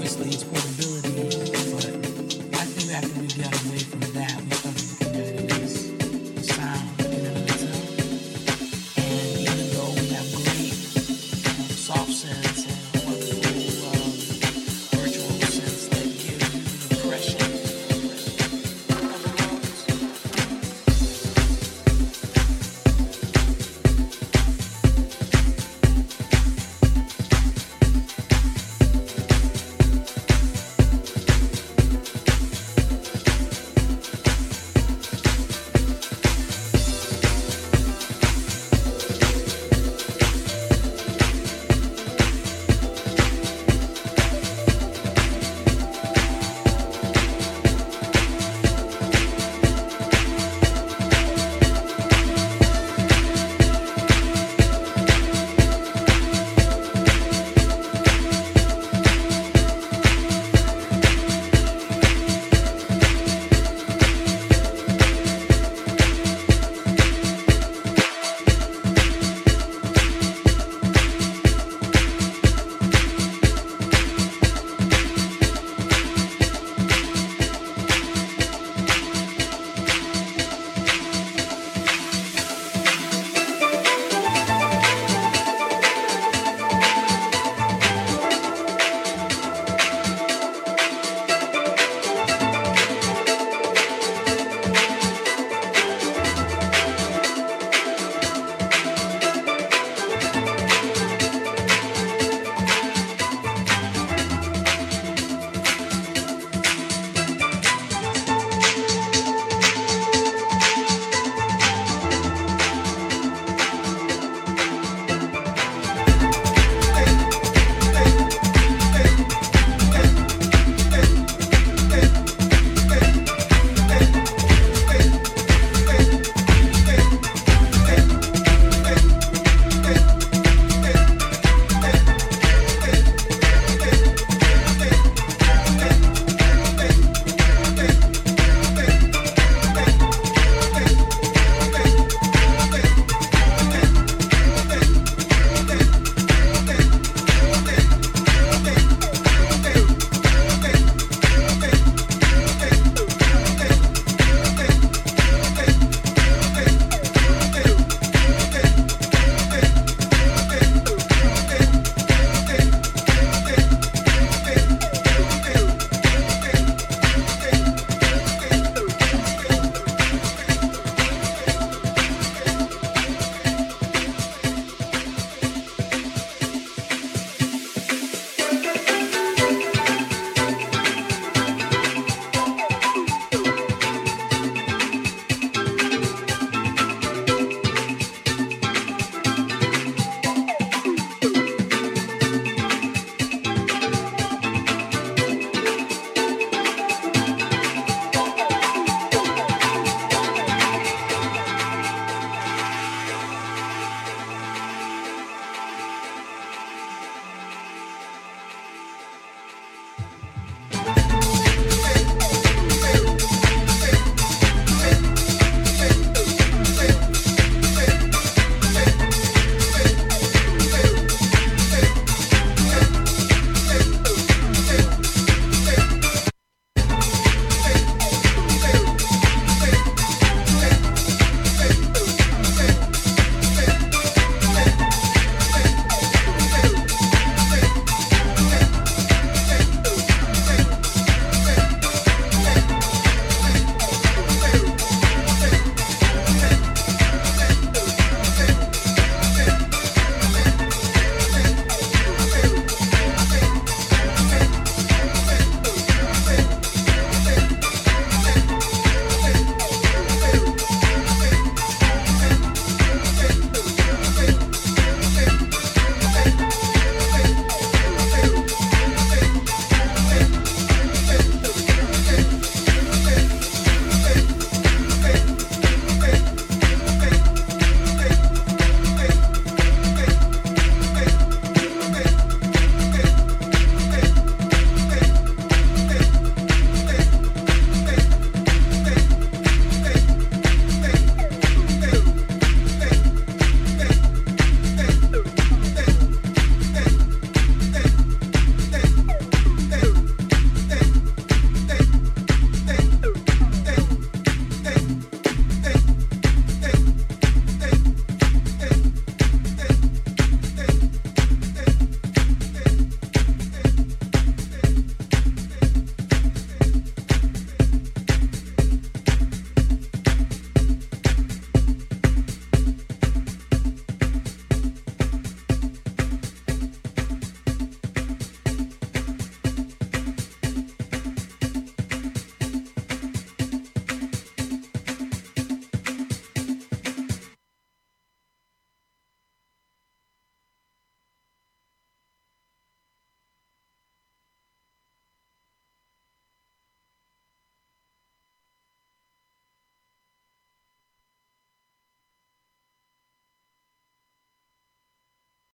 Obviously it's portability, but I think after we've got away